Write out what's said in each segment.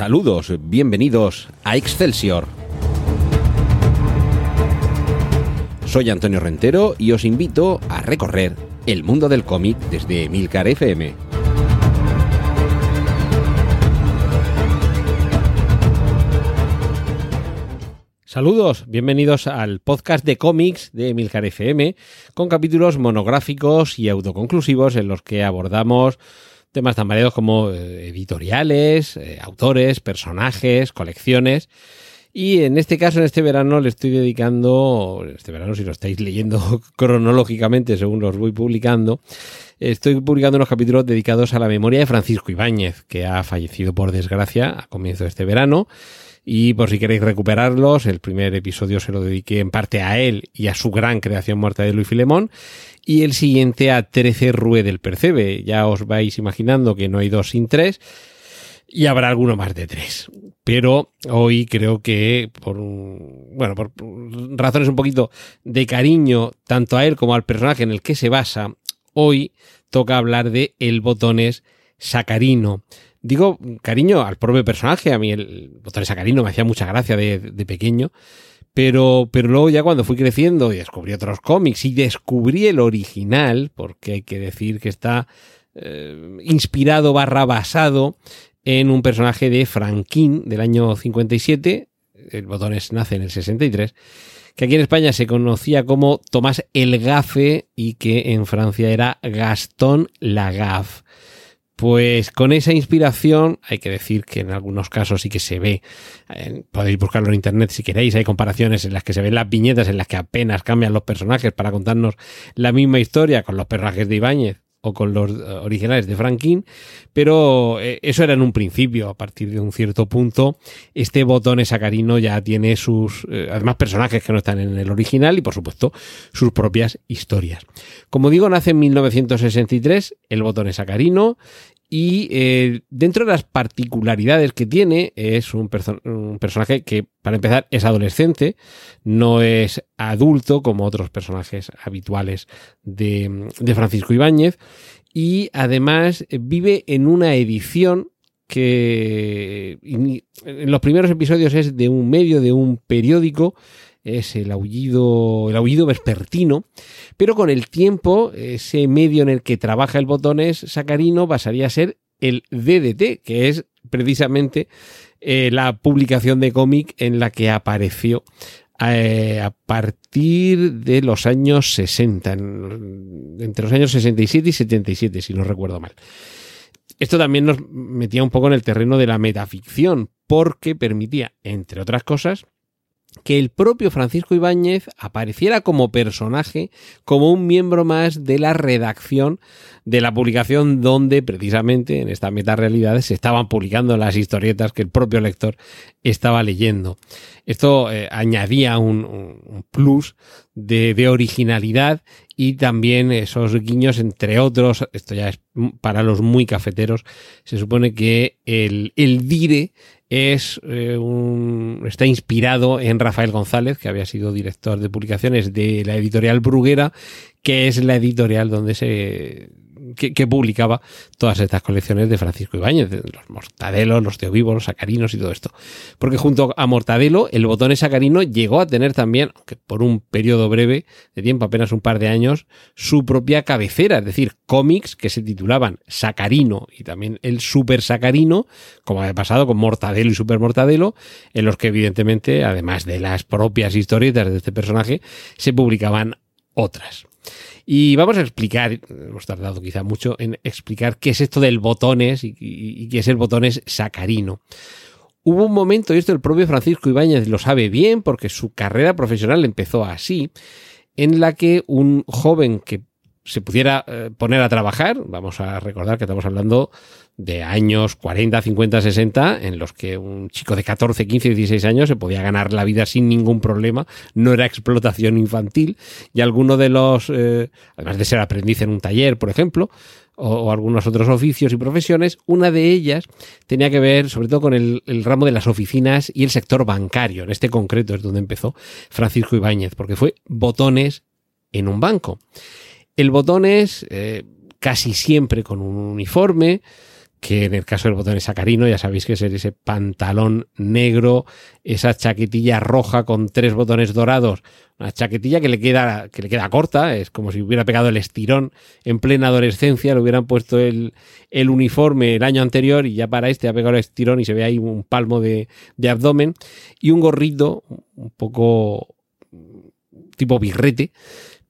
Saludos, bienvenidos a Excelsior. Soy Antonio Rentero y os invito a recorrer el mundo del cómic desde Milcar FM. Saludos, bienvenidos al podcast de cómics de Milcar FM, con capítulos monográficos y autoconclusivos en los que abordamos temas tan variados como eh, editoriales, eh, autores, personajes, colecciones. Y en este caso, en este verano, le estoy dedicando, este verano si lo estáis leyendo cronológicamente según los voy publicando, estoy publicando unos capítulos dedicados a la memoria de Francisco Ibáñez, que ha fallecido por desgracia a comienzo de este verano. Y por si queréis recuperarlos, el primer episodio se lo dediqué en parte a él y a su gran creación muerta de Luis Filemón. Y el siguiente a 13 Rue del Percebe. Ya os vais imaginando que no hay dos sin tres. Y habrá alguno más de tres. Pero hoy creo que por bueno, por razones un poquito de cariño tanto a él como al personaje en el que se basa, hoy toca hablar de el botones sacarino. Digo cariño al propio personaje, a mí el botones sacarino me hacía mucha gracia de, de pequeño, pero, pero luego ya cuando fui creciendo y descubrí otros cómics y descubrí el original, porque hay que decir que está eh, inspirado barra basado en un personaje de Franquín del año 57, el botones nace en el 63, que aquí en España se conocía como Tomás el Gafe y que en Francia era Gastón Lagaffe. Pues con esa inspiración, hay que decir que en algunos casos sí que se ve, eh, podéis buscarlo en internet si queréis, hay comparaciones en las que se ven las viñetas en las que apenas cambian los personajes para contarnos la misma historia con los personajes de Ibáñez o con los eh, originales de Franklin, pero eh, eso era en un principio. A partir de un cierto punto, este botón sacarino ya tiene sus, eh, además, personajes que no están en el original y, por supuesto, sus propias historias. Como digo, nace en 1963 el botón sacarino y eh, dentro de las particularidades que tiene, es un, un, personaje que, para empezar, es adolescente, no es adulto como otros personajes habituales de, de Francisco Ibáñez, y además vive en una edición que en los primeros episodios es de un medio, de un periódico, es el aullido, el aullido vespertino, pero con el tiempo ese medio en el que trabaja el botones sacarino pasaría a ser el DDT, que es precisamente eh, la publicación de cómic en la que apareció eh, a partir de los años 60, en, entre los años 67 y 77, si no recuerdo mal. Esto también nos metía un poco en el terreno de la metaficción, porque permitía, entre otras cosas, que el propio Francisco Ibáñez apareciera como personaje, como un miembro más de la redacción de la publicación donde precisamente en esta metarealidad se estaban publicando las historietas que el propio lector estaba leyendo. Esto eh, añadía un, plus de, de, originalidad y también esos guiños, entre otros, esto ya es para los muy cafeteros, se supone que el, el dire es eh, un, está inspirado en Rafael González, que había sido director de publicaciones de la editorial Bruguera, que es la editorial donde se que, que, publicaba todas estas colecciones de Francisco Ibáñez, los Mortadelo, los Teovivos, los Sacarinos y todo esto. Porque junto a Mortadelo, el botón sacarino llegó a tener también, aunque por un periodo breve de tiempo, apenas un par de años, su propia cabecera, es decir, cómics que se titulaban Sacarino y también el Super Sacarino, como había pasado con Mortadelo y Super Mortadelo, en los que evidentemente, además de las propias historietas de este personaje, se publicaban otras. Y vamos a explicar, hemos tardado quizá mucho en explicar qué es esto del botones y, y, qué es el botones sacarino. Hubo un momento, y esto el propio Francisco Ibáñez lo sabe bien, porque su carrera profesional empezó así, en la que un joven que se pudiera eh, poner a trabajar, vamos a recordar que estamos hablando de años 40, 50, 60, en los que un chico de 14, 15, 16 años se podía ganar la vida sin ningún problema, no era explotación infantil, y alguno de los, eh, además de ser aprendiz en un taller, por ejemplo, o, algunos otros oficios y profesiones, una de ellas tenía que ver sobre todo con el, el, ramo de las oficinas y el sector bancario, en este concreto es donde empezó Francisco Ibáñez, porque fue botones en un banco. El botón es eh, casi siempre con un uniforme, que en el caso del botón sacarino, ya sabéis que es ese pantalón negro, esa chaquetilla roja con tres botones dorados, una chaquetilla que le queda, que le queda corta, es como si hubiera pegado el estirón en plena adolescencia, le hubieran puesto el, el uniforme el año anterior y ya para este ha pegado el estirón y se ve ahí un palmo de, de abdomen y un gorrito un poco tipo birrete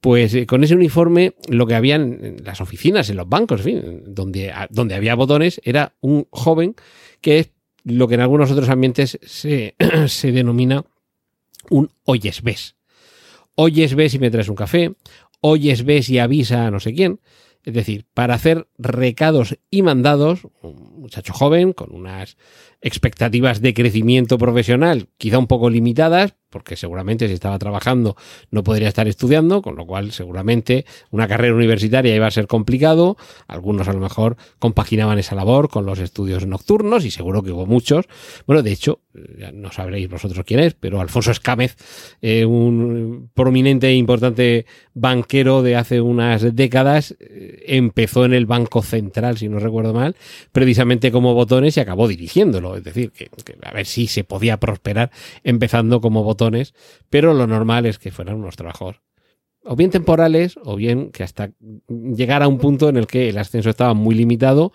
pues eh, con ese uniforme lo que había en las oficinas, en los bancos, en fin, donde, donde había botones, era un joven que es lo que en algunos otros ambientes se, se denomina un oyes ves. Oyes ves y me traes un café, oyes ves y avisa a no sé quién. Es decir, para hacer recados y mandados, un muchacho joven con unas expectativas de crecimiento profesional quizá un poco limitadas, porque seguramente si estaba trabajando no podría estar estudiando, con lo cual seguramente una carrera universitaria iba a ser complicado. Algunos a lo mejor compaginaban esa labor con los estudios nocturnos y seguro que hubo muchos. Bueno, de hecho, no sabréis vosotros quién es, pero Alfonso Escámez, eh, un prominente e importante banquero de hace unas décadas, eh, empezó en el Banco Central, si no recuerdo mal, precisamente como botones y acabó dirigiéndolo. Es decir, que, a ver si se podía prosperar empezando como botones pero lo normal es que fueran unos trabajos o bien temporales o bien que hasta llegar a un punto en el que el ascenso estaba muy limitado,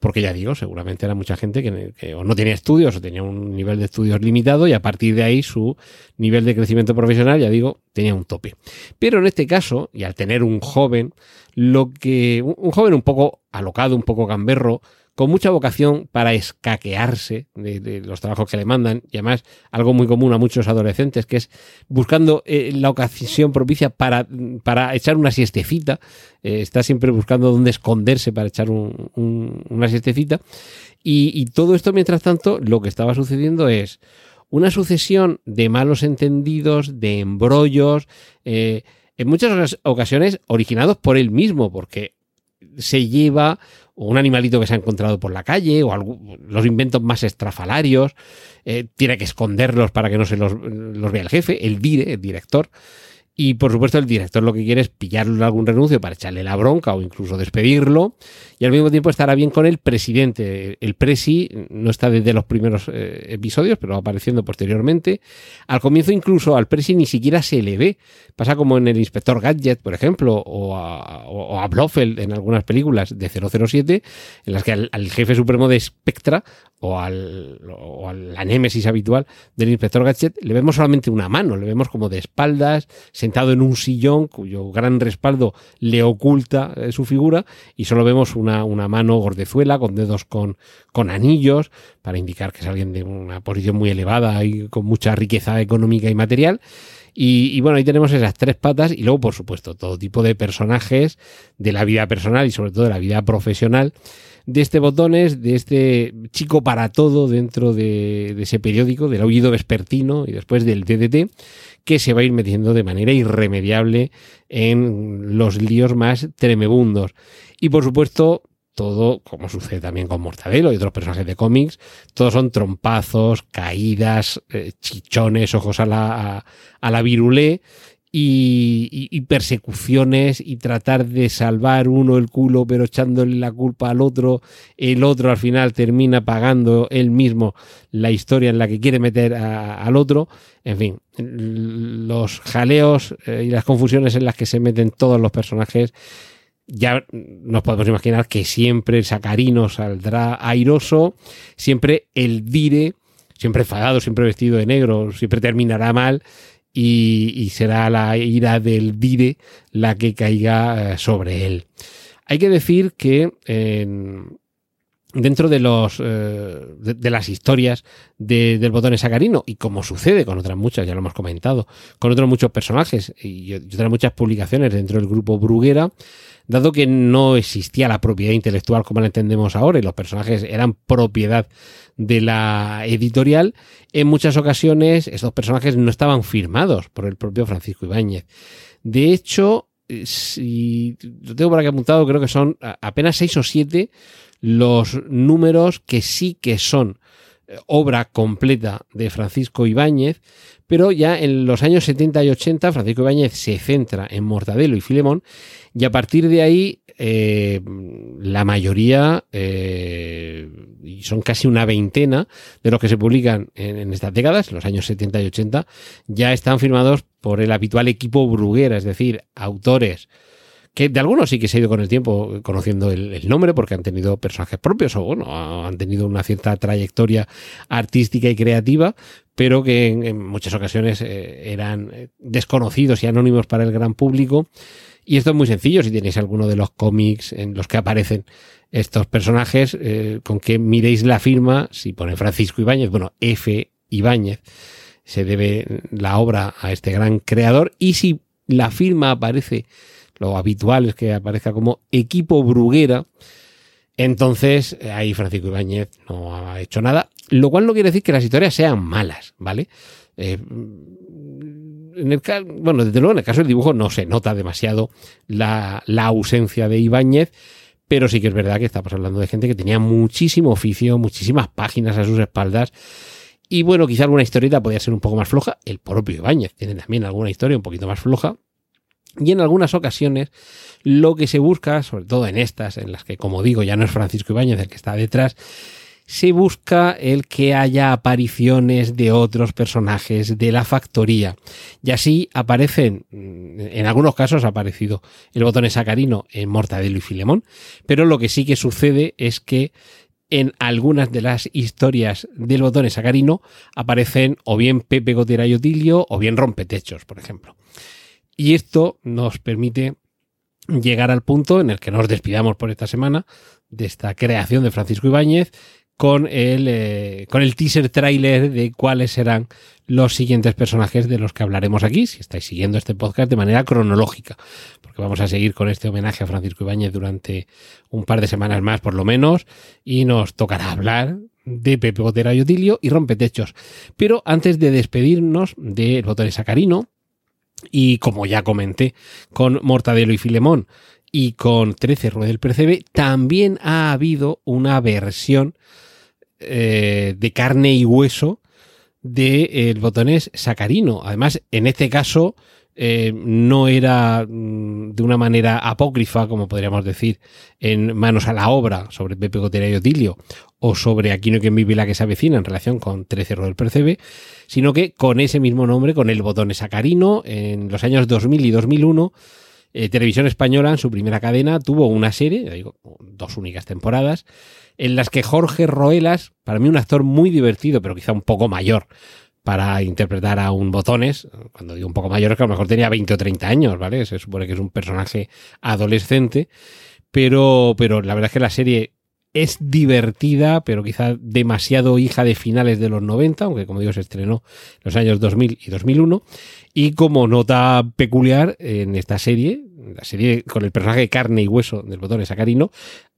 porque ya digo, seguramente era mucha gente que, o no tenía estudios o tenía un nivel de estudios limitado y a partir de ahí su nivel de crecimiento profesional, ya digo, tenía un tope. Pero en este caso, y al tener un joven, lo que un joven un poco alocado, un poco gamberro, con mucha vocación para escaquearse de, los trabajos que le mandan, y además algo muy común a muchos adolescentes, que es buscando eh, la ocasión propicia para, para echar una siestecita, eh, está siempre buscando dónde esconderse para echar una siestecita, y, todo esto, mientras tanto, lo que estaba sucediendo es una sucesión de malos entendidos, de embrollos, eh, en muchas ocasiones originados por él mismo, porque se lleva un animalito que se ha encontrado por la calle, o los inventos más estrafalarios, eh, tiene que esconderlos para que no se los, los vea el jefe, el dire, el director. Y por supuesto el director lo que quiere es pillarle algún renuncio para echarle la bronca o incluso despedirlo. Y al mismo tiempo estará bien con el presidente. El presi no está desde los primeros eh, episodios, pero va apareciendo posteriormente. Al comienzo incluso al presi ni siquiera se le ve. Pasa como en el inspector Gadget, por ejemplo, o a, o a Blofeld en algunas películas de 007, en las que al, jefe supremo de Spectra o, al, o a la némesis habitual del inspector Gadget, le vemos solamente una mano, le vemos como de espaldas, sentado en un sillón cuyo gran respaldo le oculta eh, su figura y solo vemos una, una mano gordezuela con dedos con, con anillos para indicar que es alguien de una posición muy elevada y con mucha riqueza económica y material. Y, bueno, ahí tenemos esas tres patas y luego, por supuesto, todo tipo de personajes de la vida personal y sobre todo de la vida profesional de este Botones, de este chico para todo dentro de, ese periódico, del oído vespertino y después del DDT, que se va a ir metiendo de manera irremediable en los líos más tremebundos. Y por supuesto, todo, como sucede también con Mortadelo y otros personajes de cómics, todos son trompazos, caídas, eh, chichones, ojos a la, a, la virulé y, persecuciones y tratar de salvar uno el culo pero echándole la culpa al otro, el otro al final termina pagando él mismo la historia en la que quiere meter al otro, en fin, los jaleos eh, y las confusiones en las que se meten todos los personajes, ya nos podemos imaginar que siempre el sacarino saldrá airoso, siempre el dire, siempre enfadado, siempre vestido de negro, siempre terminará mal y, será la ira del Dire la que caiga eh, sobre él. Hay que decir que dentro de los eh, de, las historias del botón sacarino y como sucede con otras muchas ya lo hemos comentado con otros muchos personajes y otras muchas publicaciones dentro del grupo Bruguera dado que no existía la propiedad intelectual como la entendemos ahora y los personajes eran propiedad de la editorial, en muchas ocasiones estos personajes no estaban firmados por el propio Francisco Ibáñez. De hecho, eh, si lo tengo por aquí apuntado, creo que son apenas seis o siete los números que sí que son obra completa de Francisco Ibáñez, pero ya en los años 70 y 80 Francisco Ibáñez se centra en Mortadelo y Filemón y a partir de ahí eh, la mayoría, eh, son casi una veintena de los que se publican en, estas décadas, los años 70 y 80, ya están firmados por el habitual equipo Bruguera, es decir, autores que de algunos sí que se ha ido con el tiempo conociendo el, nombre porque han tenido personajes propios o bueno, han tenido una cierta trayectoria artística y creativa, pero que en, muchas ocasiones eh, eran desconocidos y anónimos para el gran público y esto es muy sencillo, si tenéis alguno de los cómics en los que aparecen estos personajes, eh, con que miréis la firma, si pone Francisco Ibáñez, bueno, F. Ibáñez, se debe la obra a este gran creador, y si la firma aparece, lo habitual es que aparezca como equipo Bruguera, entonces ahí Francisco Ibáñez no ha hecho nada, lo cual no quiere decir que las historias sean malas, ¿vale? Eh, en el, bueno, desde luego en el caso del dibujo no se nota demasiado la, ausencia de Ibáñez, pero sí que es verdad que estamos hablando de gente que tenía muchísimo oficio, muchísimas páginas a sus espaldas. Y bueno, quizá alguna historieta podía ser un poco más floja. El propio Ibáñez tiene también alguna historia un poquito más floja. Y en algunas ocasiones lo que se busca, sobre todo en estas, en las que, como digo, ya no es Francisco Ibáñez el que está detrás, se busca el que haya apariciones de otros personajes de la factoría. Y así aparecen, en algunos casos ha aparecido el botón sacarino en Mortadelo y Filemón, pero lo que sí que sucede es que en algunas de las historias del botón sacarino aparecen o bien Pepe Gotera y Otilio o bien Rompetechos, por ejemplo. Y esto nos permite llegar al punto en el que nos despidamos por esta semana de esta creación de Francisco Ibáñez con el, eh, con el teaser trailer de cuáles serán los siguientes personajes de los que hablaremos aquí, si estáis siguiendo este podcast de manera cronológica, porque vamos a seguir con este homenaje a Francisco Ibáñez durante un par de semanas más por lo menos, y nos tocará hablar de Pepe Gotera y Otilio y Rompetechos. Pero antes de despedirnos del botón sacarino, y como ya comenté con Mortadelo y Filemón y con 13 Rueda del Percebe, también ha habido una versión eh, de carne y hueso del de, botonés sacarino. Además, en este caso, eh, no era mm, de una manera apócrifa, como podríamos decir, en manos a la obra sobre Pepe Gotera y Otilio o sobre Aquino quien vive la que se avecina en relación con 13 del Percebe, sino que con ese mismo nombre, con el botón sacarino, en los años 2000 y 2001, eh, Televisión Española, en su primera cadena, tuvo una serie, digo, dos únicas temporadas, en las que Jorge Roelas, para mí un actor muy divertido, pero quizá un poco mayor para interpretar a un botones, cuando digo un poco mayor que a lo mejor tenía 20 o 30 años, ¿vale? Se supone que es un personaje adolescente, pero, pero la verdad es que la serie es divertida, pero quizá demasiado hija de finales de los 90, aunque como digo se estrenó en los años 2000 y 2001. Y como nota peculiar en esta serie, la serie con el personaje de carne y hueso del botón Sacarino,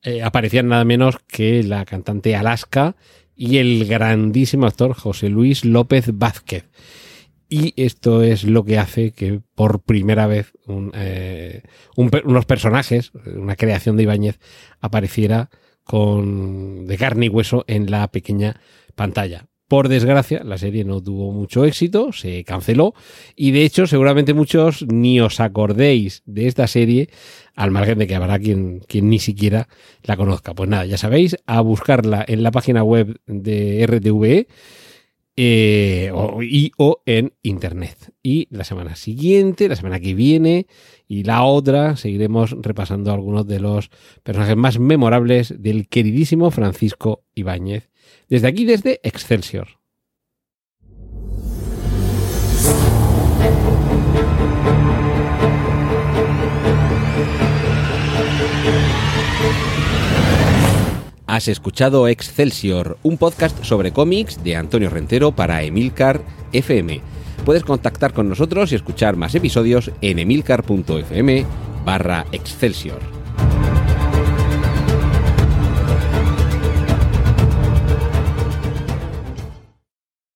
eh, aparecían nada menos que la cantante Alaska y el grandísimo actor José Luis López Vázquez. Y esto es lo que hace que por primera vez eh, unos personajes, una creación de Ibáñez, apareciera con, de carne y hueso en la pequeña pantalla. Por desgracia, la serie no tuvo mucho éxito, se canceló y de hecho seguramente muchos ni os acordéis de esta serie, al margen de que habrá quien, quien ni siquiera la conozca. Pues nada, ya sabéis, a buscarla en la página web de RTVE eh, y o en internet. Y la semana siguiente, la semana que viene y la otra, seguiremos repasando algunos de los personajes más memorables del queridísimo Francisco Ibáñez desde aquí, desde Excelsior. Has escuchado Excelsior, un podcast sobre cómics de Antonio Rentero para Emilcar FM. Puedes contactar con nosotros y escuchar más episodios en emilcar.fm barra Excelsior.